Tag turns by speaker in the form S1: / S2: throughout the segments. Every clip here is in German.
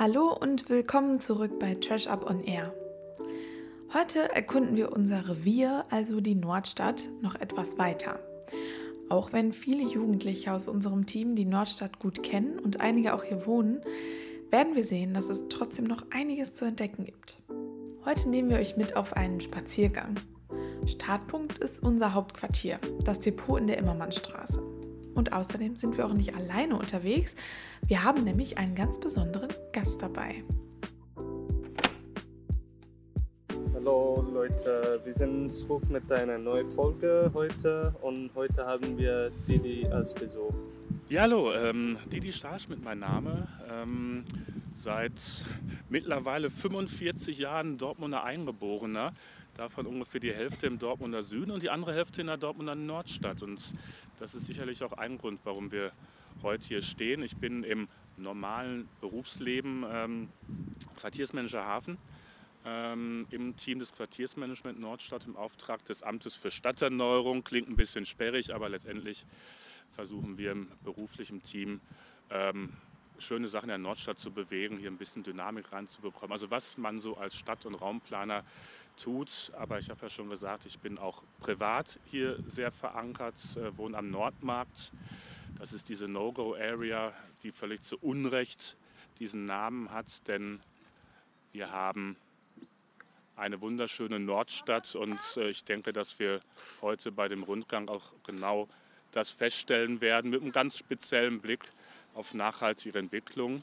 S1: Hallo und willkommen zurück bei Trash Up on Air. Heute erkunden wir unser Revier, also die Nordstadt, noch etwas weiter. Auch wenn viele Jugendliche aus unserem Team die Nordstadt gut kennen und einige auch hier wohnen, werden wir sehen, dass es trotzdem noch einiges zu entdecken gibt. Heute nehmen wir euch mit auf einen Spaziergang. Startpunkt ist unser Hauptquartier, das Depot in der Immermannstraße. Und außerdem sind wir auch nicht alleine unterwegs. Wir haben nämlich einen ganz besonderen Gast dabei.
S2: Hallo Leute, wir sind zurück mit einer neuen Folge heute und heute haben wir Didi als Besuch.
S3: Ja, hallo, ähm, Didi Starsch mit meinem Name. Ähm, seit mittlerweile 45 Jahren Dortmunder Eingeborener davon ungefähr die Hälfte im Dortmunder Süden und die andere Hälfte in der Dortmunder Nordstadt. Und das ist sicherlich auch ein Grund, warum wir heute hier stehen. Ich bin im normalen Berufsleben ähm, Quartiersmanager Hafen ähm, im Team des Quartiersmanagement Nordstadt im Auftrag des Amtes für Stadterneuerung. Klingt ein bisschen sperrig, aber letztendlich versuchen wir im beruflichen Team ähm, schöne Sachen in der Nordstadt zu bewegen, hier ein bisschen Dynamik reinzubekommen. Also was man so als Stadt- und Raumplaner tut. Aber ich habe ja schon gesagt, ich bin auch privat hier sehr verankert, äh, wohne am Nordmarkt. Das ist diese No-Go-Area, die völlig zu Unrecht diesen Namen hat, denn wir haben eine wunderschöne Nordstadt und äh, ich denke, dass wir heute bei dem Rundgang auch genau das feststellen werden mit einem ganz speziellen Blick auf nachhaltige Entwicklung.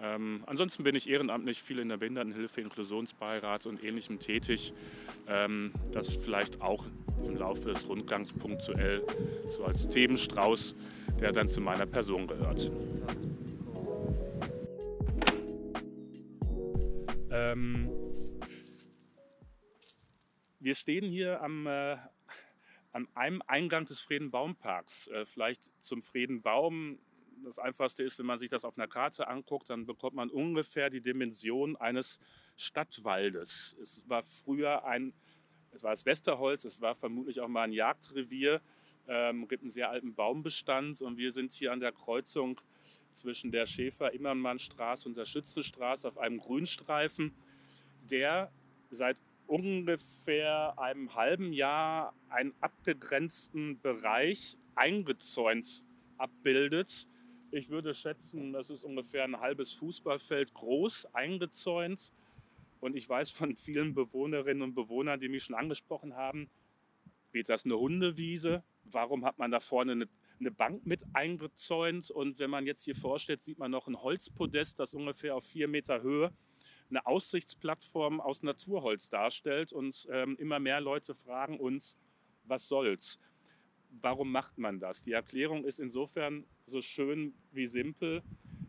S3: Ähm, ansonsten bin ich ehrenamtlich viel in der Behindertenhilfe, Inklusionsbeirat und Ähnlichem tätig. Ähm, das vielleicht auch im Laufe des Rundgangs punktuell so als Themenstrauß, der dann zu meiner Person gehört. Ähm, wir stehen hier am, äh, an einem Eingang des Friedenbaumparks. Äh, vielleicht zum Friedenbaum das Einfachste ist, wenn man sich das auf einer Karte anguckt, dann bekommt man ungefähr die Dimension eines Stadtwaldes. Es war früher ein, es war das Westerholz, es war vermutlich auch mal ein Jagdrevier, ähm, gibt einen sehr alten Baumbestand und wir sind hier an der Kreuzung zwischen der Schäfer-Immermann-Straße und der Schützenstraße auf einem Grünstreifen, der seit ungefähr einem halben Jahr einen abgegrenzten Bereich eingezäunt abbildet, ich würde schätzen, das ist ungefähr ein halbes Fußballfeld groß, eingezäunt. Und ich weiß von vielen Bewohnerinnen und Bewohnern, die mich schon angesprochen haben, wird das eine Hundewiese? Warum hat man da vorne eine, eine Bank mit eingezäunt? Und wenn man jetzt hier vorstellt, sieht man noch ein Holzpodest, das ungefähr auf vier Meter Höhe eine Aussichtsplattform aus Naturholz darstellt. Und ähm, immer mehr Leute fragen uns, was soll's? warum macht man das? Die Erklärung ist insofern so schön wie simpel.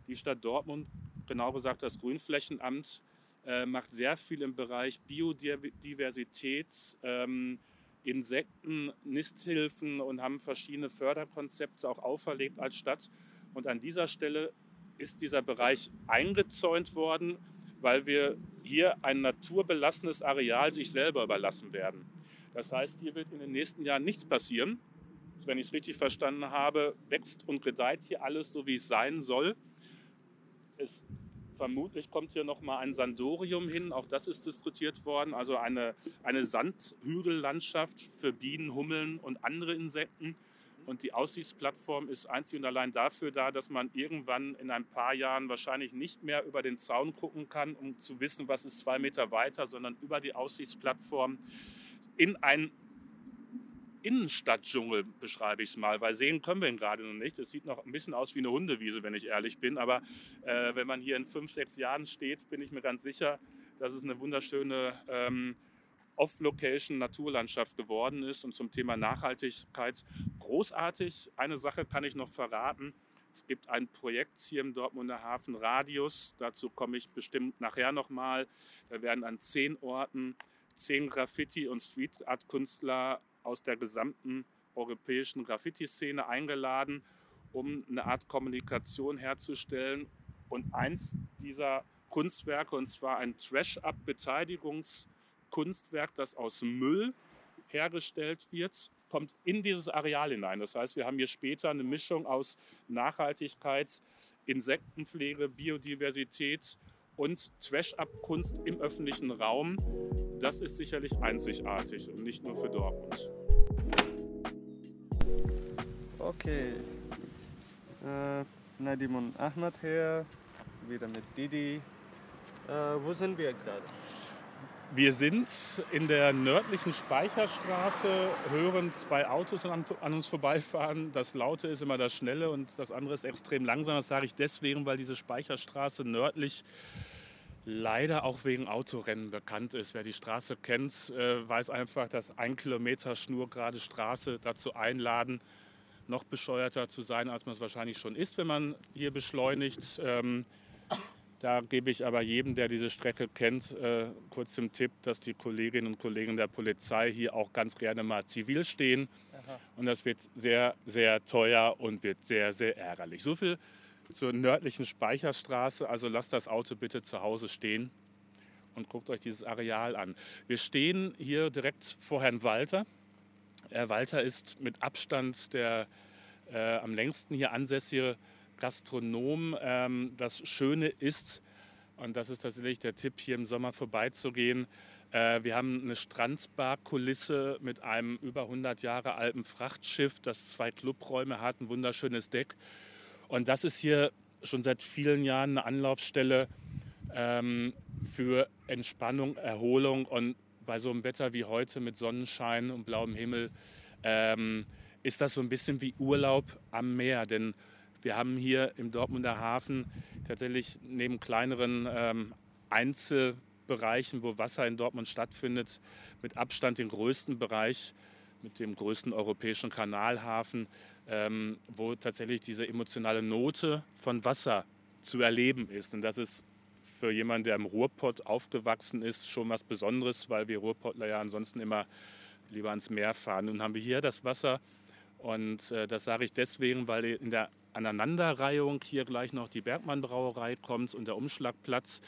S3: Die Stadt Dortmund, genau gesagt das Grünflächenamt, äh, macht sehr viel im Bereich Biodiversität, ähm, Insekten, Nisthilfen und haben verschiedene Förderkonzepte auch auferlegt als Stadt. Und an dieser Stelle ist dieser Bereich eingezäunt worden, weil wir hier ein naturbelassenes Areal sich selber überlassen werden. Das heißt, hier wird in den nächsten Jahren nichts passieren wenn ich es richtig verstanden habe, wächst und gedeiht hier alles so, wie es sein soll. Es, vermutlich kommt hier noch mal ein Sandorium hin, auch das ist diskutiert worden, also eine, eine Sandhügellandschaft für Bienen, Hummeln und andere Insekten. Und die Aussichtsplattform ist einzig und allein dafür da, dass man irgendwann in ein paar Jahren wahrscheinlich nicht mehr über den Zaun gucken kann, um zu wissen, was ist zwei Meter weiter, sondern über die Aussichtsplattform in ein Innenstadtdschungel, beschreibe ich es mal, weil sehen können wir ihn gerade noch nicht. Es sieht noch ein bisschen aus wie eine Hundewiese, wenn ich ehrlich bin. Aber äh, wenn man hier in fünf, sechs Jahren steht, bin ich mir ganz sicher, dass es eine wunderschöne ähm, Off-Location Naturlandschaft geworden ist. Und zum Thema Nachhaltigkeit großartig. Eine Sache kann ich noch verraten. Es gibt ein Projekt hier im Dortmunder Hafen Radius. Dazu komme ich bestimmt nachher nochmal. Da werden an zehn Orten zehn Graffiti- und Street-Art-Künstler aus der gesamten europäischen Graffiti-Szene eingeladen, um eine Art Kommunikation herzustellen. Und eins dieser Kunstwerke, und zwar ein Trash-Up-Beteiligungskunstwerk, das aus Müll hergestellt wird, kommt in dieses Areal hinein. Das heißt, wir haben hier später eine Mischung aus Nachhaltigkeit, Insektenpflege, Biodiversität und Trash-Up-Kunst im öffentlichen Raum, das ist sicherlich einzigartig und nicht nur für Dortmund.
S2: Okay. Äh, Nadim und Ahmad hier, wieder mit Didi. Äh, wo sind wir gerade?
S3: Wir sind in der nördlichen Speicherstraße, hören zwei Autos an, an, uns vorbeifahren. Das Laute ist immer das Schnelle und das andere ist extrem langsam. Das sage ich deswegen, weil diese Speicherstraße nördlich leider auch wegen Autorennen bekannt ist. Wer die Straße kennt, äh, weiß einfach, dass ein Kilometer schnurgerade Straße dazu einladen, noch bescheuerter zu sein, als man es wahrscheinlich schon ist, wenn man hier beschleunigt. Ähm, da gebe ich aber jedem, der diese Strecke kennt, äh, kurz den Tipp, dass die Kolleginnen und Kollegen der Polizei hier auch ganz gerne mal zivil stehen. Aha. Und das wird sehr, sehr teuer und wird sehr, sehr ärgerlich. So viel zur nördlichen Speicherstraße. Also lasst das Auto bitte zu Hause stehen und guckt euch dieses Areal an. Wir stehen hier direkt vor Herrn Walter. Herr Walter ist mit Abstand der äh, am längsten hier ansässige Gastronom. Ähm, das Schöne ist, und das ist tatsächlich der Tipp, hier im Sommer vorbeizugehen, äh, wir haben eine Strandbar-Kulisse mit einem über 100 Jahre alten Frachtschiff, das zwei Clubräume hat, ein wunderschönes Deck. Und das ist hier schon seit vielen Jahren eine Anlaufstelle ähm, für Entspannung, Erholung und bei so einem Wetter wie heute mit Sonnenschein und blauem Himmel ähm, ist das so ein bisschen wie Urlaub am Meer. Denn wir haben hier im Dortmunder Hafen tatsächlich neben kleineren ähm, Einzelbereichen, wo Wasser in Dortmund stattfindet, mit Abstand den größten Bereich mit dem größten europäischen Kanalhafen, ähm, wo tatsächlich diese emotionale Note von Wasser zu erleben ist. Und das ist für jemanden, der im Ruhrpott aufgewachsen ist, schon was Besonderes, weil wir Ruhrpottler ja ansonsten immer lieber ans Meer fahren. Nun haben wir hier das Wasser und äh, das sage ich deswegen, weil in der Aneinanderreihung hier gleich noch die Bergmann Brauerei kommt und der Umschlagplatz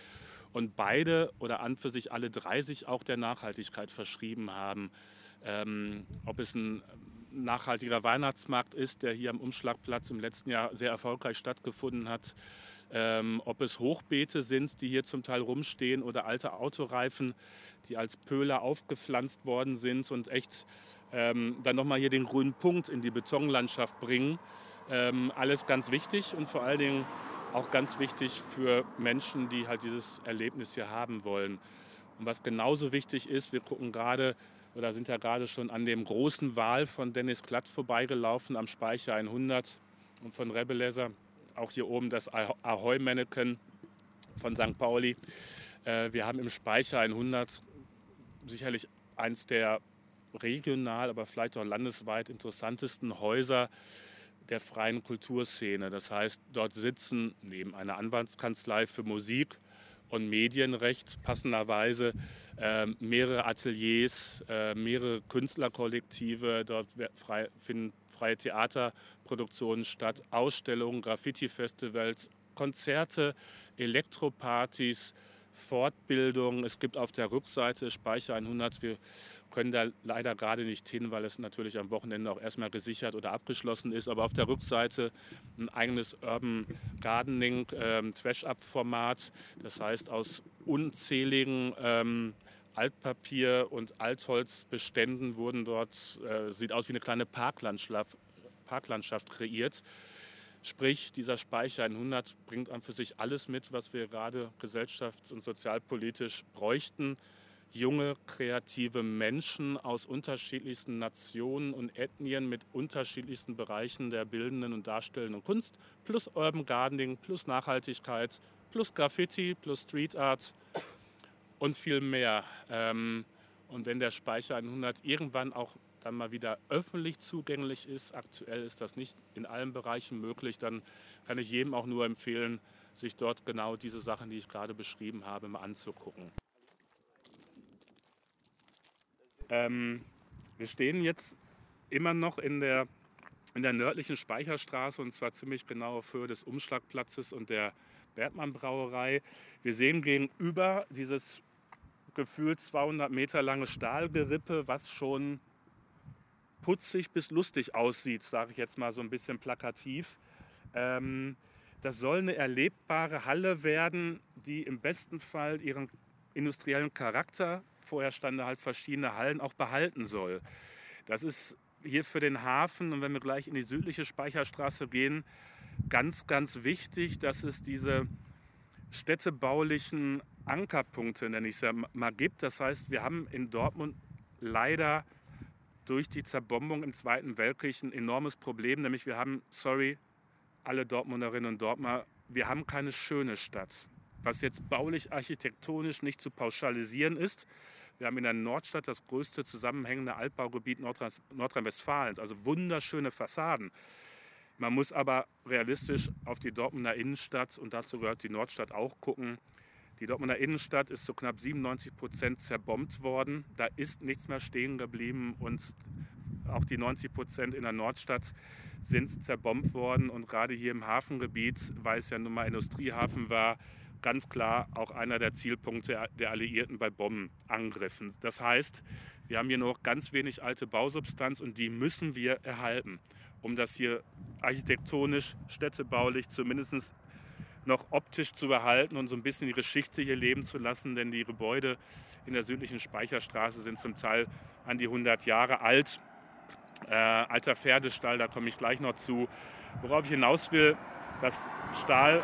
S3: und beide oder an für sich alle drei sich auch der Nachhaltigkeit verschrieben haben. Ähm, ob es ein nachhaltiger Weihnachtsmarkt ist, der hier am Umschlagplatz im letzten Jahr sehr erfolgreich stattgefunden hat, ähm, ob es Hochbeete sind, die hier zum Teil rumstehen oder alte Autoreifen, die als Pöhler aufgepflanzt worden sind und echt ähm, dann nochmal hier den grünen Punkt in die Betonlandschaft bringen. Ähm, alles ganz wichtig und vor allen Dingen auch ganz wichtig für Menschen, die halt dieses Erlebnis hier haben wollen. Und was genauso wichtig ist, wir gucken gerade oder sind ja gerade schon an dem großen Wal von Dennis Klatt vorbeigelaufen am Speicher 100 und von Rebeleser. Auch hier oben das Ahoi-Mannequin von St. Pauli. Äh, wir haben im Speicher 100 sicherlich eins der regional, aber vielleicht auch landesweit interessantesten Häuser der freien Kulturszene. Das heißt, dort sitzen neben einer Anwaltskanzlei für Musik und Medienrecht passenderweise äh, mehrere Ateliers, äh, mehrere Künstlerkollektive. Dort frei, finden freie Theaterproduktionen statt, Ausstellungen, Graffiti-Festivals, Konzerte, Elektropartys, Fortbildungen. Es gibt auf der Rückseite Speicher 100. Wir können da leider gerade nicht hin, weil es natürlich am Wochenende auch erstmal gesichert oder abgeschlossen ist. Aber auf der Rückseite ein eigenes Urban Gardening ähm, Trash-Up-Format. Das heißt, aus unzähligen ähm, Altpapier- und Altholzbeständen wurden dort, äh, sieht aus wie eine kleine Parklandschaft, Parklandschaft kreiert. Sprich, dieser Speicher 100 bringt an für sich alles mit, was wir gerade gesellschafts- und sozialpolitisch bräuchten junge, kreative Menschen aus unterschiedlichsten Nationen und Ethnien mit unterschiedlichsten Bereichen der bildenden und darstellenden Kunst, plus Urban Gardening, plus Nachhaltigkeit, plus Graffiti, plus Street Art und viel mehr. Ähm, und wenn der Speicher 100 irgendwann auch dann mal wieder öffentlich zugänglich ist, aktuell ist das nicht in allen Bereichen möglich, dann kann ich jedem auch nur empfehlen, sich dort genau diese Sachen, die ich gerade beschrieben habe, mal anzugucken. Ähm, wir stehen jetzt immer noch in der, in der nördlichen Speicherstraße und zwar ziemlich genau auf Höhe des Umschlagplatzes und der Bergmann Brauerei. Wir sehen gegenüber dieses gefühlt 200 Meter lange Stahlgerippe, was schon putzig bis lustig aussieht, sage ich jetzt mal so ein bisschen plakativ. Ähm, Das soll eine erlebbare Halle werden, die im besten Fall ihren industriellen Charakter, vorher standen halt verschiedene Hallen, auch behalten soll. Das ist hier für den Hafen und wenn wir gleich in die südliche Speicherstraße gehen, ganz, ganz wichtig, dass es diese städtebaulichen Ankerpunkte, nenne ich es ja mal, gibt. Das heißt, wir haben in Dortmund leider durch die Zerbombung im Zweiten Weltkrieg ein enormes Problem, nämlich wir haben, sorry, alle Dortmunderinnen und Dortmunder, wir haben keine schöne Stadt. Was jetzt baulich, architektonisch nicht zu pauschalisieren ist. Wir haben in der Nordstadt das größte zusammenhängende Altbaugebiet Nordrhein-Westfalens, also wunderschöne Fassaden. Man muss aber realistisch auf die Dortmunder Innenstadt und dazu gehört die Nordstadt auch gucken. Die Dortmunder Innenstadt ist zu knapp 97 Prozent zerbombt worden. Da ist nichts mehr stehen geblieben und auch die 90 Prozent in der Nordstadt sind zerbombt worden. Und gerade hier im Hafengebiet, weil es ja nun mal Industriehafen war, ganz klar auch einer der Zielpunkte der Alliierten bei Bombenangriffen. Das heißt, wir haben hier noch ganz wenig alte Bausubstanz und die müssen wir erhalten, um das hier architektonisch, städtebaulich zumindest noch optisch zu behalten und so ein bisschen die Geschichte hier leben zu lassen, denn die Gebäude in der südlichen Speicherstraße sind zum Teil an die 100 Jahre alt. Äh, alter Pferdestall, da komme ich gleich noch zu. Worauf ich hinaus will, das Stahl,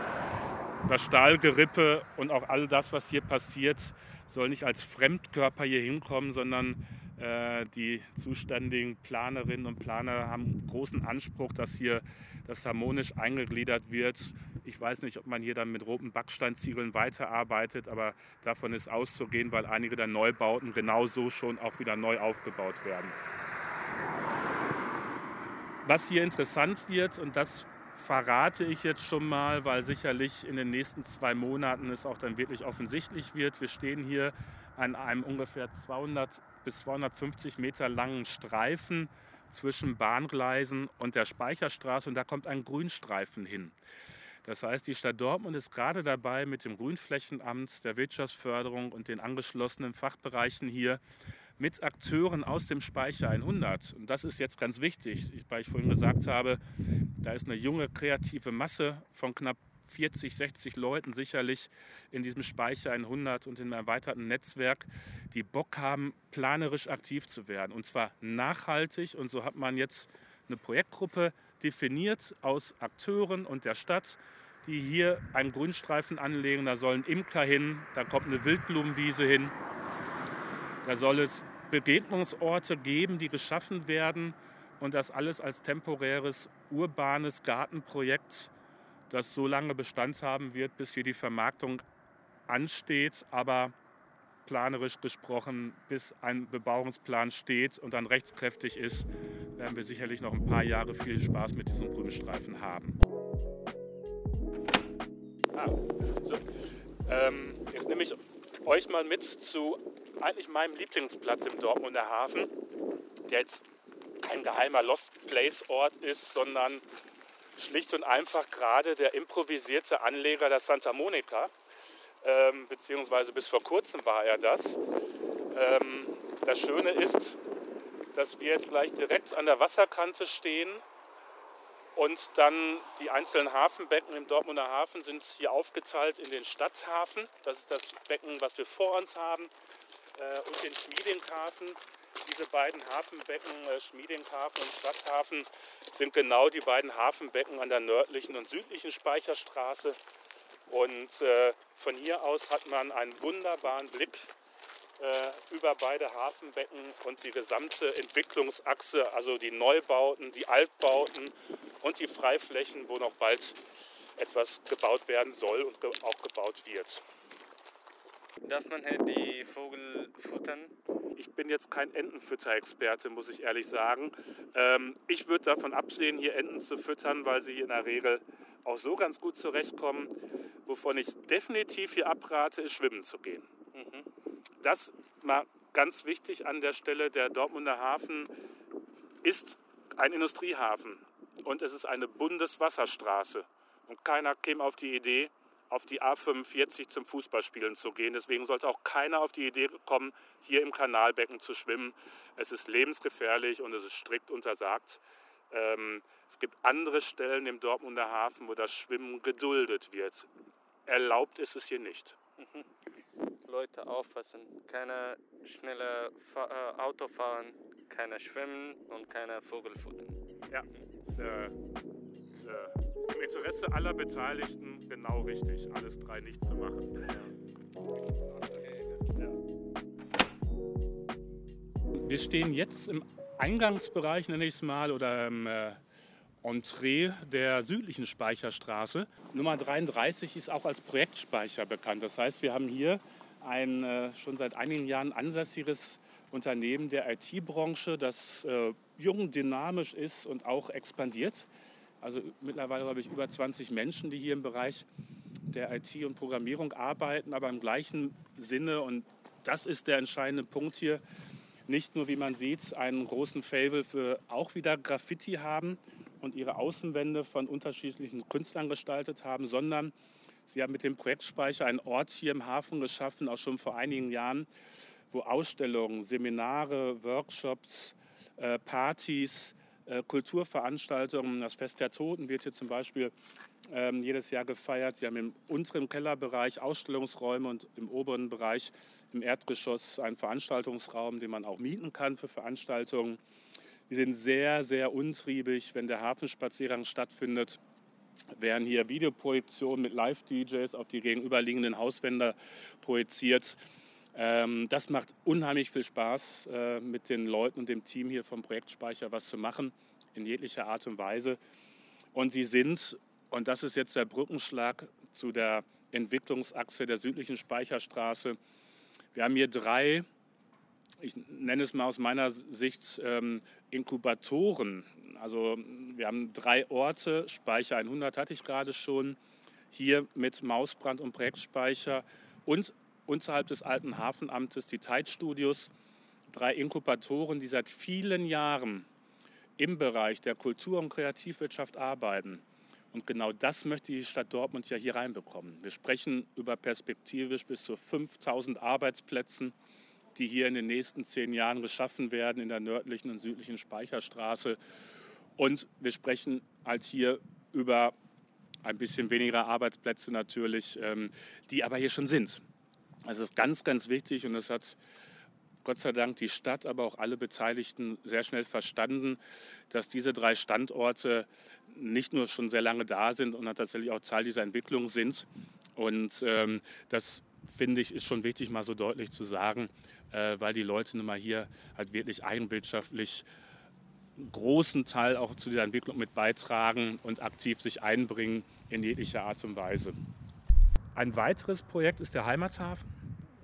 S3: das Stahlgerippe und auch all das, was hier passiert, soll nicht als Fremdkörper hier hinkommen, sondern äh, die zuständigen Planerinnen und Planer haben großen Anspruch, dass hier das harmonisch eingegliedert wird. Ich weiß nicht, ob man hier dann mit roten Backsteinziegeln weiterarbeitet, aber davon ist auszugehen, weil einige der Neubauten genauso schon auch wieder neu aufgebaut werden. Was hier interessant wird, und das verrate ich jetzt schon mal, weil sicherlich in den nächsten zwei Monaten es auch dann wirklich offensichtlich wird. Wir stehen hier an einem ungefähr 200 bis 250 Meter langen Streifen zwischen Bahngleisen und der Speicherstraße und da kommt ein Grünstreifen hin. Das heißt, die Stadt Dortmund ist gerade dabei, mit dem Grünflächenamt, der Wirtschaftsförderung und den angeschlossenen Fachbereichen hier mit Akteuren aus dem Speicher 100. Und das ist jetzt ganz wichtig, weil ich vorhin gesagt habe, da ist eine junge kreative Masse von knapp 40, 60 Leuten sicherlich in diesem Speicher 100 und im erweiterten Netzwerk, die Bock haben, planerisch aktiv zu werden. Und zwar nachhaltig. Und so hat man jetzt eine Projektgruppe definiert aus Akteuren und der Stadt, die hier einen Grünstreifen anlegen. Da sollen Imker hin, da kommt eine Wildblumenwiese hin. Da soll es Begegnungsorte geben, die geschaffen werden und das alles als temporäres urbanes Gartenprojekt das so lange Bestand haben wird, bis hier die Vermarktung ansteht, aber planerisch gesprochen, bis ein Bebauungsplan steht und dann rechtskräftig ist, werden wir sicherlich noch ein paar Jahre viel Spaß mit diesem Grünstreifen haben. Ah, so. ähm, jetzt nehme ich euch mal mit zu eigentlich meinem Lieblingsplatz im Dortmunder Hafen, der jetzt kein geheimer Lost Place Ort ist, sondern schlicht und einfach gerade der improvisierte Anleger der Santa Monica, ähm, beziehungsweise bis vor kurzem war er das. Ähm, das Schöne ist, dass wir jetzt gleich direkt an der Wasserkante stehen und dann die einzelnen Hafenbecken im Dortmunder Hafen sind hier aufgeteilt in den Stadthafen. Das ist das Becken, was wir vor uns haben, und den Schmiedinghafen diese beiden Hafenbecken, äh, Schmiedinghafen und Stadthafen, sind genau die beiden Hafenbecken an der nördlichen und südlichen Speicherstraße. Und äh, von hier aus hat man einen wunderbaren Blick äh, über beide Hafenbecken und die gesamte Entwicklungsachse, also die Neubauten, die Altbauten und die Freiflächen, wo noch bald etwas gebaut werden soll und ge auch gebaut wird.
S2: Darf man hier die Vogel futtern?
S3: Ich bin jetzt kein Entenfütterexperte, muss ich ehrlich sagen. Ähm, ich würde davon absehen, hier Enten zu füttern, weil sie in der Regel auch so ganz gut zurechtkommen. Wovon ich definitiv hier abrate, ist schwimmen zu gehen. Mhm. Das mal ganz wichtig an der Stelle. Der Dortmunder Hafen ist ein Industriehafen und es ist eine Bundeswasserstraße. Und keiner käme auf die Idee, auf die A45 zum Fußballspielen zu gehen. Deswegen sollte auch keiner auf die Idee kommen, hier im Kanalbecken zu schwimmen. Es ist lebensgefährlich und es ist strikt untersagt. Ähm, es gibt andere Stellen im Dortmunder Hafen, wo das Schwimmen geduldet wird. Erlaubt ist es hier nicht.
S2: Leute aufpassen, keine schnelle Fa äh, Auto fahren, keine schwimmen und keine Vogel futtern.
S3: Ja, ist äh, im Interesse aller Beteiligten genau richtig, alles drei nicht zu machen. Wir stehen jetzt im Eingangsbereich, nenne ich es mal, oder im äh, Entree der südlichen Speicherstraße. Nummer 33 ist auch als Projektspeicher bekannt. Das heißt, wir haben hier ein äh, schon seit einigen Jahren ansässiges Unternehmen der IT-Branche, das äh, jung, dynamisch ist und auch expandiert. Also mittlerweile habe ich über 20 Menschen, die hier im Bereich der IT und Programmierung arbeiten, aber im gleichen Sinne. Und das ist der entscheidende Punkt hier. Nicht nur, wie man sieht, einen großen Fable für auch wieder Graffiti haben und ihre Außenwände von unterschiedlichen Künstlern gestaltet haben, sondern Sie haben mit dem Projektspeicher einen Ort hier im Hafen geschaffen, auch schon vor einigen Jahren, wo Ausstellungen, Seminare, Workshops, äh, Partys, Kulturveranstaltungen, das Fest der Toten wird hier zum Beispiel ähm, jedes Jahr gefeiert. Sie haben im unteren Kellerbereich Ausstellungsräume und im oberen Bereich im Erdgeschoss einen Veranstaltungsraum, den man auch mieten kann für Veranstaltungen. Sie sind sehr, sehr untriebig, wenn der Hafenspaziergang stattfindet werden hier Videoprojektionen mit Live-DJs auf die gegenüberliegenden Hauswände projiziert. Ähm, das macht unheimlich viel Spaß, äh, mit den Leuten und dem Team hier vom Projektspeicher was zu machen, in jeglicher Art und Weise. Und sie sind, und das ist jetzt der Brückenschlag zu der Entwicklungsachse der südlichen Speicherstraße, wir haben hier drei, ich nenne es mal aus meiner Sicht, ähm, Inkubatoren also wir haben drei Orte, Speicher 100 hatte ich gerade schon, hier mit Mausbrand und Projektspeicher und unterhalb des alten Hafenamtes die Tide-Studios, drei Inkubatoren, die seit vielen Jahren im Bereich der Kultur- und Kreativwirtschaft arbeiten. Und genau das möchte die Stadt Dortmund ja hier reinbekommen. Wir sprechen über perspektivisch bis zu 5000 Arbeitsplätzen, die hier in den nächsten zehn Jahren geschaffen werden in der nördlichen und südlichen Speicherstraße. Und wir sprechen halt hier über ein bisschen weniger Arbeitsplätze natürlich, ähm, die aber hier schon sind. Das ist ganz, ganz wichtig und das hat Gott sei Dank die Stadt, aber auch alle Beteiligten sehr schnell verstanden, dass diese drei Standorte nicht nur schon sehr lange da sind und tatsächlich auch Teil dieser Entwicklung sind. Und ähm, das finde ich ist schon wichtig, mal so deutlich zu sagen, äh, weil die Leute nun mal hier halt wirklich eigenwirtschaftlich großen Teil auch zu dieser Entwicklung mit beitragen und aktiv sich einbringen in jeglicher Art und Weise. Ein weiteres Projekt ist der Heimathafen.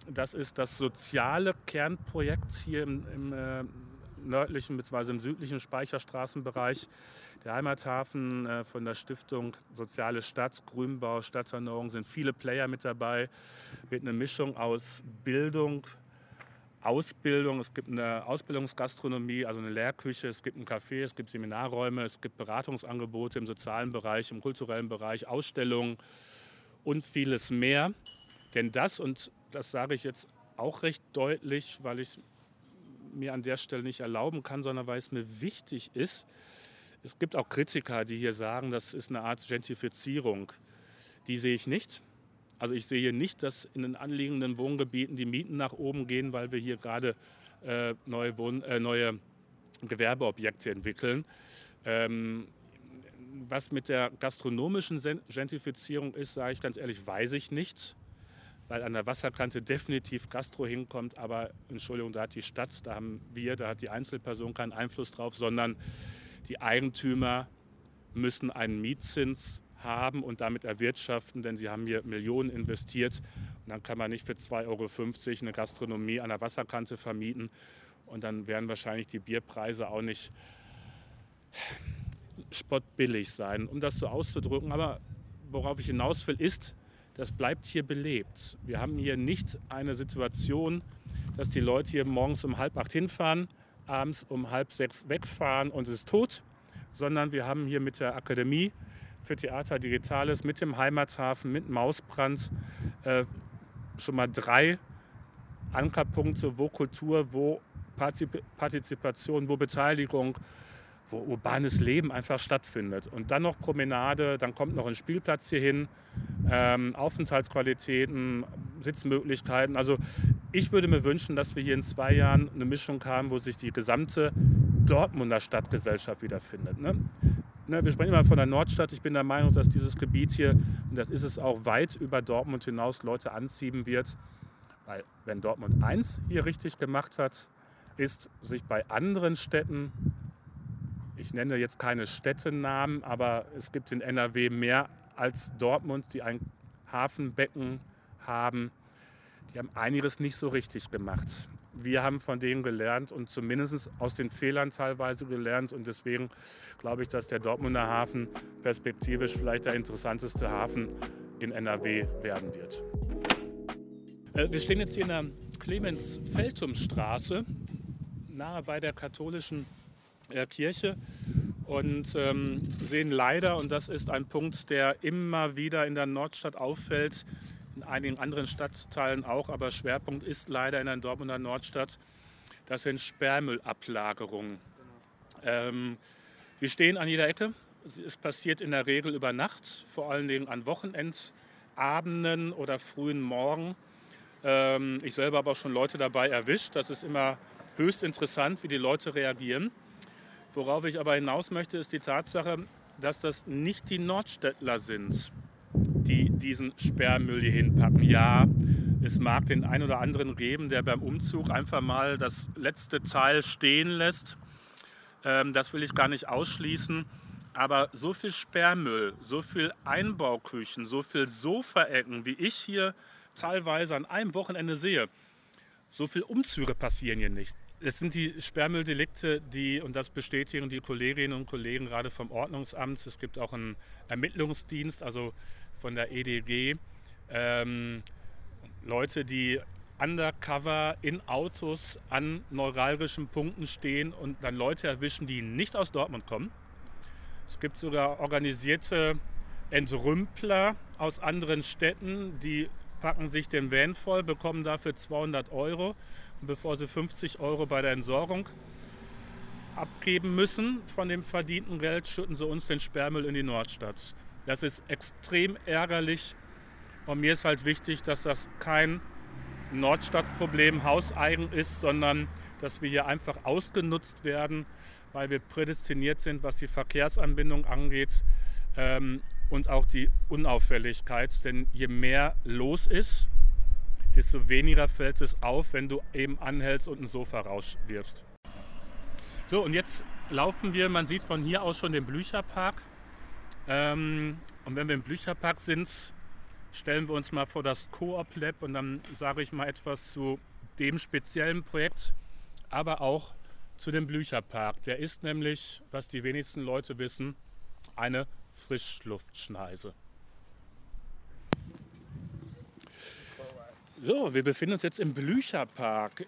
S3: Das ist das soziale Kernprojekt hier im, im äh, nördlichen bzw. im südlichen Speicherstraßenbereich. Der Heimathafen äh, von der Stiftung Soziale Stadt, Grünbau, Stadterneuerung sind viele Player mit dabei. Wird eine Mischung aus Bildung, Ausbildung, es gibt eine Ausbildungsgastronomie, also eine Lehrküche, es gibt ein Café, es gibt Seminarräume, es gibt Beratungsangebote im sozialen Bereich, im kulturellen Bereich, Ausstellungen und vieles mehr. Denn das, und das sage ich jetzt auch recht deutlich, weil ich mir an der Stelle nicht erlauben kann, sondern weil es mir wichtig ist, es gibt auch Kritiker, die hier sagen, das ist eine Art Gentrifizierung. Die sehe ich nicht. Also ich sehe nicht, dass in den anliegenden Wohngebieten die Mieten nach oben gehen, weil wir hier gerade äh, neue, Wohn äh, neue Gewerbeobjekte entwickeln. Ähm, was mit der gastronomischen Gentrifizierung ist, sage ich ganz ehrlich, weiß ich nicht, weil an der Wasserkante definitiv Gastro hinkommt, aber Entschuldigung, da hat die Stadt, da haben wir, da hat die Einzelperson keinen Einfluss drauf, sondern die Eigentümer müssen einen Mietzins haben und damit erwirtschaften, denn sie haben hier Millionen investiert. Und dann kann man nicht für 2,50 Euro eine Gastronomie an der Wasserkante vermieten. Und dann werden wahrscheinlich die Bierpreise auch nicht spottbillig sein, um das so auszudrücken. Aber worauf ich hinaus will, ist, das bleibt hier belebt. Wir haben hier nicht eine Situation, dass die Leute hier morgens um halb acht hinfahren, abends um halb sechs wegfahren und es ist tot, sondern wir haben hier mit der Akademie für Theater Digitales mit dem Heimathafen, mit Mausbrand äh, schon mal drei Ankerpunkte, wo Kultur, wo Partizipation, wo Beteiligung, wo urbanes Leben einfach stattfindet. Und dann noch Promenade, dann kommt noch ein Spielplatz hier hin, ähm, Aufenthaltsqualitäten, Sitzmöglichkeiten. Also ich würde mir wünschen, dass wir hier in zwei Jahren eine Mischung haben, wo sich die gesamte Dortmunder Stadtgesellschaft wiederfindet. Ne? Ne, wir sprechen immer von der Nordstadt. Ich bin der Meinung, dass dieses Gebiet hier, und das ist es auch, weit über Dortmund hinaus Leute anziehen wird. Weil wenn Dortmund eins hier richtig gemacht hat, ist sich bei anderen Städten ich nenne jetzt keine Städtenamen, aber es gibt in NRW mehr als Dortmund, die ein Hafenbecken haben. Die haben einiges nicht so richtig gemacht. Wir haben von denen gelernt und zumindest aus den Fehlern teilweise gelernt. Und deswegen glaube ich, dass der Dortmunder Hafen perspektivisch vielleicht der interessanteste Hafen in NRW werden wird. Äh, wir stehen jetzt hier in der Clemens-Feltum-Straße, nahe bei der katholischen äh, Kirche und ähm, sehen leider, und das ist ein Punkt, der immer wieder in der Nordstadt auffällt, in einigen anderen Stadtteilen auch, aber Schwerpunkt ist leider in der Dortmunder Nordstadt, das sind Sperrmüllablagerungen. Ähm, wir stehen an jeder Ecke. Es passiert in der Regel über Nacht, vor allen Dingen an Wochenendabenden oder frühen Morgen. Ähm, ich selber habe auch schon Leute dabei erwischt. Das ist immer höchst interessant, wie die Leute reagieren. Worauf ich aber hinaus möchte, ist die Tatsache, dass das nicht die Nordstädtler sind, die diesen Sperrmüll hier hinpacken. Ja, es mag den einen oder anderen geben, der beim Umzug einfach mal das letzte Teil stehen lässt. Ähm, das will ich gar nicht ausschließen. Aber so viel Sperrmüll, so viel Einbauküchen, so viel Sofaecken, wie ich hier teilweise an einem Wochenende sehe, so viel Umzüge passieren hier nicht. Es sind die Sperrmülldelikte, die, und das bestätigen die Kolleginnen und Kollegen gerade vom Ordnungsamt, es gibt auch einen Ermittlungsdienst, also von der EDG, ähm, Leute, die undercover in Autos an neuralgischen Punkten stehen und dann Leute erwischen, die nicht aus Dortmund kommen. Es gibt sogar organisierte Entrümpler aus anderen Städten, die packen sich den Van voll, bekommen dafür 200 Euro bevor sie 50 Euro bei der Entsorgung abgeben müssen von dem verdienten Geld, schütten sie uns den Sperrmüll in die Nordstadt. Das ist extrem ärgerlich und mir ist halt wichtig, dass das kein Nordstadtproblem hauseigen ist, sondern dass wir hier einfach ausgenutzt werden, weil wir prädestiniert sind, was die Verkehrsanbindung angeht ähm, und auch die Unauffälligkeit. Denn je mehr los ist, desto weniger fällt es auf, wenn du eben anhältst und ein Sofa rauswirfst. So, und jetzt laufen wir, man sieht von hier aus schon den Blücherpark. Ähm, und wenn wir im Blücherpark sind, stellen wir uns mal vor das Coop Lab und dann sage ich mal etwas zu dem speziellen Projekt, aber auch zu dem Blücherpark. Der ist nämlich, was die wenigsten Leute wissen, eine Frischluftschneise. So, wir befinden uns jetzt im Blücherpark.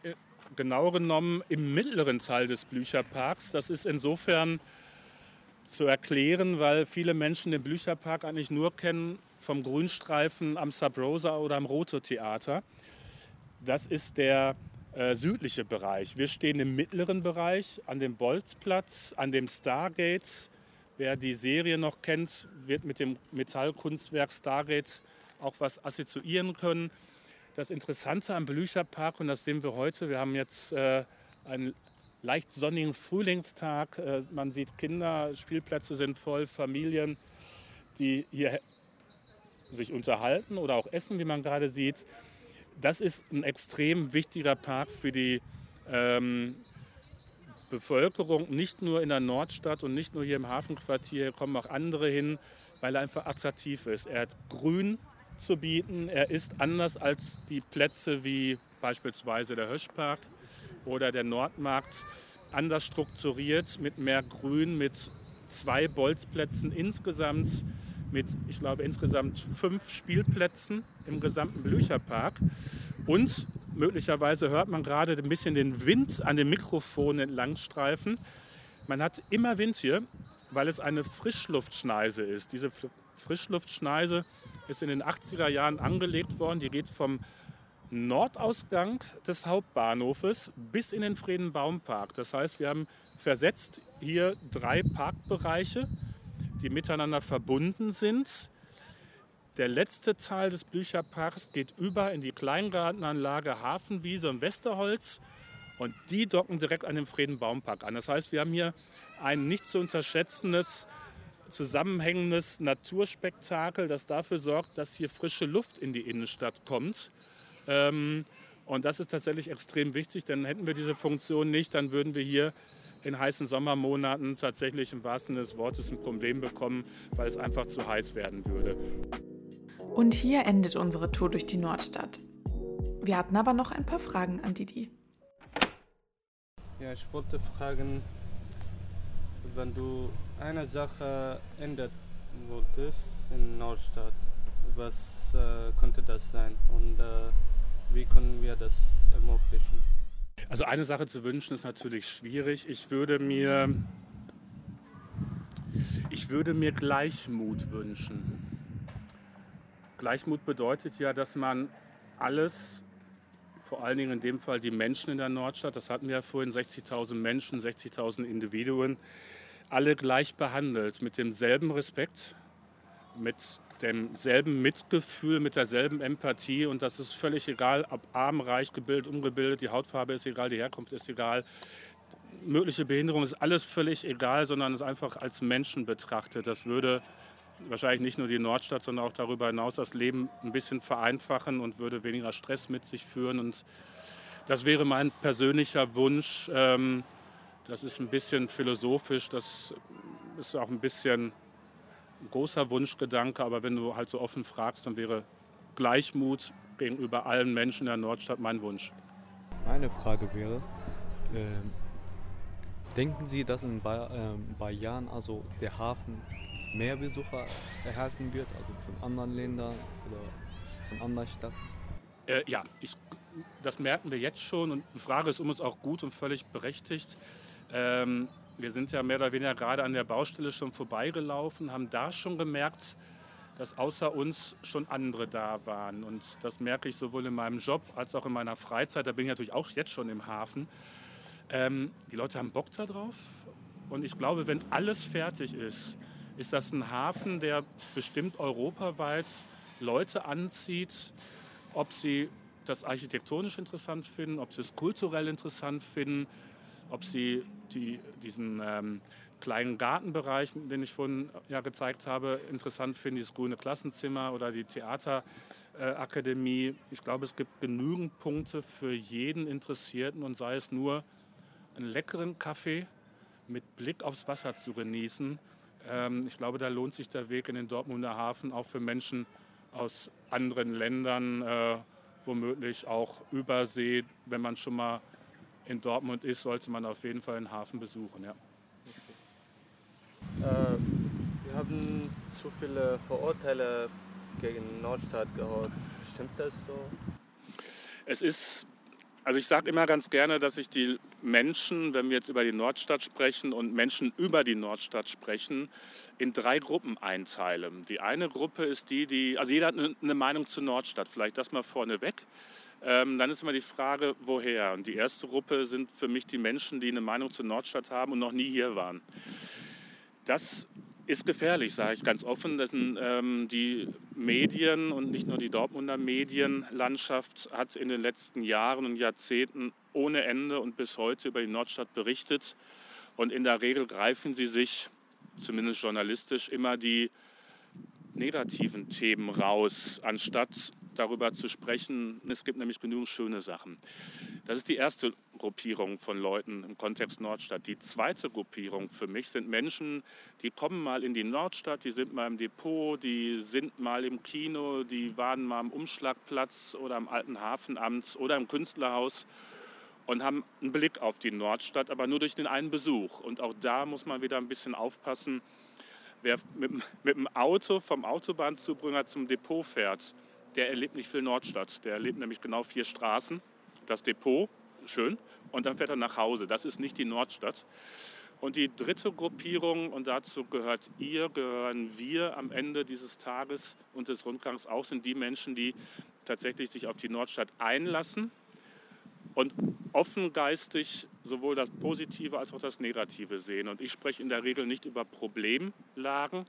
S3: Genau genommen im mittleren Teil des Blücherparks. Das ist insofern zu erklären, weil viele Menschen den Blücherpark eigentlich nur kennen vom Grünstreifen am Sabrosa oder am Roto Theater. Das ist der äh, südliche Bereich. Wir stehen im mittleren Bereich an dem Bolzplatz, an dem Stargate. Wer die Serie noch kennt, wird mit dem Metallkunstwerk Stargate auch was assoziieren können. Das Interessante am Blücherpark, und das sehen wir heute, wir haben jetzt äh, einen leicht sonnigen Frühlingstag. Äh, man sieht Kinder, Spielplätze sind voll, Familien, die hier sich unterhalten oder auch essen, wie man gerade sieht. Das ist ein extrem wichtiger Park für die ähm, Bevölkerung, nicht nur in der Nordstadt und nicht nur hier im Hafenquartier, hier kommen auch andere hin, weil er einfach attraktiv ist. Er hat Grün, zu bieten. Er ist anders als die Plätze wie beispielsweise der Höschpark oder der Nordmarkt anders strukturiert mit mehr Grün, mit zwei Bolzplätzen insgesamt, mit, ich glaube, insgesamt fünf Spielplätzen im gesamten Blücherpark. Und möglicherweise hört man gerade ein bisschen den Wind an den Mikrofonen entlangstreifen. Man hat immer Wind hier, weil es eine Frischluftschneise ist. Diese Frischluftschneise ist in den 80er Jahren angelegt worden. Die geht vom Nordausgang des Hauptbahnhofes bis in den Friedenbaumpark. Das heißt, wir haben versetzt hier drei Parkbereiche, die miteinander verbunden sind. Der letzte Teil des Bücherparks geht über in die Kleingartenanlage Hafenwiese und Westerholz und die docken direkt an den Friedenbaumpark an. Das heißt, wir haben hier ein nicht zu unterschätzendes, zusammenhängendes Naturspektakel, das dafür sorgt, dass hier frische Luft in die Innenstadt kommt. Ähm, und das ist tatsächlich extrem wichtig, denn hätten wir diese Funktion nicht, dann würden wir hier in heißen Sommermonaten tatsächlich im wahrsten Sinne des Wortes ein Problem bekommen, weil es einfach zu heiß werden würde.
S1: Und hier endet unsere Tour durch die Nordstadt. Wir hatten aber noch ein paar Fragen an Didi.
S2: Ja, ich wollte fragen, wenn du eine Sache ändern wolltest in Nordstadt, was äh, könnte das sein und äh, wie können wir das ermöglichen?
S3: Also eine Sache zu wünschen ist natürlich schwierig. Ich würde mir, ich würde mir Gleichmut wünschen. Gleichmut bedeutet ja, dass man alles, vor allen Dingen in dem Fall die Menschen in der Nordstadt, das hatten wir ja vorhin, 60.000 Menschen, 60.000 Individuen, alle gleich behandelt, mit demselben Respekt, mit demselben Mitgefühl, mit derselben Empathie und das ist völlig egal, ob arm, reich, gebildet, ungebildet, die Hautfarbe ist egal, die Herkunft ist egal, mögliche Behinderung ist alles völlig egal, sondern es einfach als Menschen betrachtet. Das würde wahrscheinlich nicht nur die Nordstadt, sondern auch darüber hinaus das Leben ein bisschen vereinfachen und würde weniger Stress mit sich führen. Und das wäre mein persönlicher Wunsch. Ähm, das ist ein bisschen philosophisch, das ist auch ein bisschen ein großer Wunschgedanke, aber wenn du halt so offen fragst, dann wäre Gleichmut gegenüber allen Menschen in der Nordstadt mein Wunsch.
S4: Meine Frage wäre, äh, denken Sie, dass in paar, äh, Jahren also der Hafen mehr Besucher erhalten wird, also von anderen Ländern oder von anderen Städten?
S3: Äh, ja, ich, das merken wir jetzt schon und die Frage ist um uns auch gut und völlig berechtigt. Ähm, wir sind ja mehr oder weniger gerade an der Baustelle schon vorbeigelaufen, haben da schon gemerkt, dass außer uns schon andere da waren. Und das merke ich sowohl in meinem Job als auch in meiner Freizeit. Da bin ich natürlich auch jetzt schon im Hafen. Ähm, die Leute haben Bock darauf. Und ich glaube, wenn alles fertig ist, ist das ein Hafen, der bestimmt europaweit Leute anzieht, ob sie das architektonisch interessant finden, ob sie es kulturell interessant finden, ob sie die, diesen ähm, kleinen Gartenbereich, den ich vorhin ja gezeigt habe, interessant finden, dieses grüne Klassenzimmer oder die Theaterakademie. Äh, ich glaube, es gibt genügend Punkte für jeden Interessierten und sei es nur einen leckeren Kaffee mit Blick aufs Wasser zu genießen. Ähm, ich glaube, da lohnt sich der Weg in den Dortmunder Hafen auch für Menschen aus anderen Ländern, äh, womöglich auch Übersee, wenn man schon mal in Dortmund ist, sollte man auf jeden Fall den Hafen besuchen. Ja.
S2: Äh, wir haben zu viele Vorurteile gegen Nordstadt gehört. Stimmt das so?
S3: Es ist, also ich sage immer ganz gerne, dass ich die Menschen, wenn wir jetzt über die Nordstadt sprechen und Menschen über die Nordstadt sprechen, in drei Gruppen einteile. Die eine Gruppe ist die, die, also jeder hat eine Meinung zur Nordstadt, vielleicht das mal vorneweg. Ähm, dann ist immer die Frage, woher? Und die erste Gruppe sind für mich die Menschen, die eine Meinung zur Nordstadt haben und noch nie hier waren. Das ist gefährlich, sage ich ganz offen. Denn, ähm, die Medien und nicht nur die Dortmunder Medienlandschaft hat in den letzten Jahren und Jahrzehnten ohne Ende und bis heute über die Nordstadt berichtet. Und in der Regel greifen sie sich, zumindest journalistisch, immer die negativen Themen raus, anstatt darüber zu sprechen. Es gibt nämlich genügend schöne Sachen. Das ist die erste Gruppierung von Leuten im Kontext Nordstadt. Die zweite Gruppierung für mich sind Menschen, die kommen mal in die Nordstadt, die sind mal im Depot, die sind mal im Kino, die waren mal am Umschlagplatz oder am alten Hafenamt oder im Künstlerhaus und haben einen Blick auf die Nordstadt, aber nur durch den einen Besuch. Und auch da muss man wieder ein bisschen aufpassen. Wer mit, mit dem Auto vom Autobahnzubringer zum Depot fährt, der erlebt nicht viel Nordstadt. Der erlebt nämlich genau vier Straßen, das Depot, schön, und dann fährt er nach Hause. Das ist nicht die Nordstadt. Und die dritte Gruppierung, und dazu gehört ihr, gehören wir am Ende dieses Tages und des Rundgangs auch, sind die Menschen, die tatsächlich sich auf die Nordstadt einlassen und offengeistig sowohl das Positive als auch das Negative sehen. Und ich spreche in der Regel nicht über Problemlagen,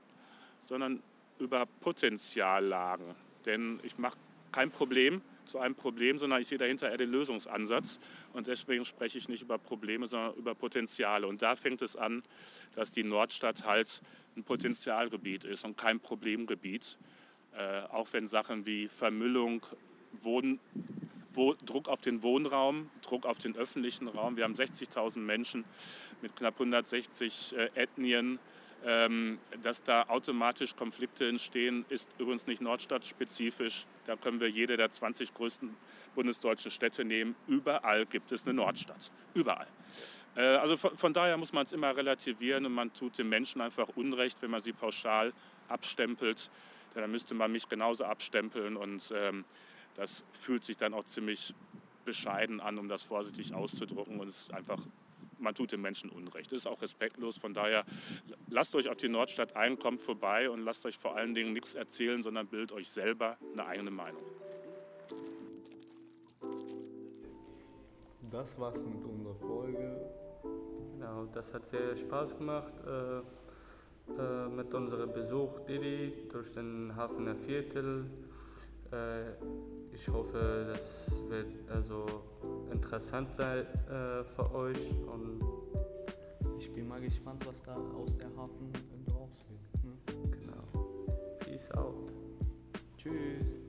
S3: sondern über Potenziallagen. Denn ich mache kein Problem zu einem Problem, sondern ich sehe dahinter eher den Lösungsansatz. Und deswegen spreche ich nicht über Probleme, sondern über Potenziale. Und da fängt es an, dass die Nordstadt halt ein Potenzialgebiet ist und kein Problemgebiet. Äh, auch wenn Sachen wie Vermüllung, Wohn, wo, Druck auf den Wohnraum, Druck auf den öffentlichen Raum. Wir haben 60.000 Menschen mit knapp 160 äh, Ethnien. Ähm, dass da automatisch Konflikte entstehen, ist übrigens nicht nordstadtspezifisch. Da können wir jede der 20 größten bundesdeutschen Städte nehmen. Überall gibt es eine Nordstadt. Überall. Äh, also von, daher muss man es immer relativieren und man tut den Menschen einfach Unrecht, wenn man sie pauschal abstempelt. Dann müsste man mich genauso abstempeln und ähm, das fühlt sich dann auch ziemlich bescheiden an, um das vorsichtig auszudrücken. Und es ist einfach, man tut den Menschen Unrecht. Das ist auch respektlos. Von daher lasst euch auf die Nordstadt ein, kommt vorbei und lasst euch vor allen Dingen nichts erzählen, sondern bildet euch selber eine eigene Meinung.
S2: Das war's mit unserer Folge. Genau, das hat sehr Spaß gemacht äh, äh, mit unserem Besuch Didi durch den Hafener Viertel. Äh, ich hoffe, das wird also interessant sein äh, für euch und
S4: ich bin mal gespannt, was da aus der Hafen draus wird. Ne? Genau. Peace out. Tschüss.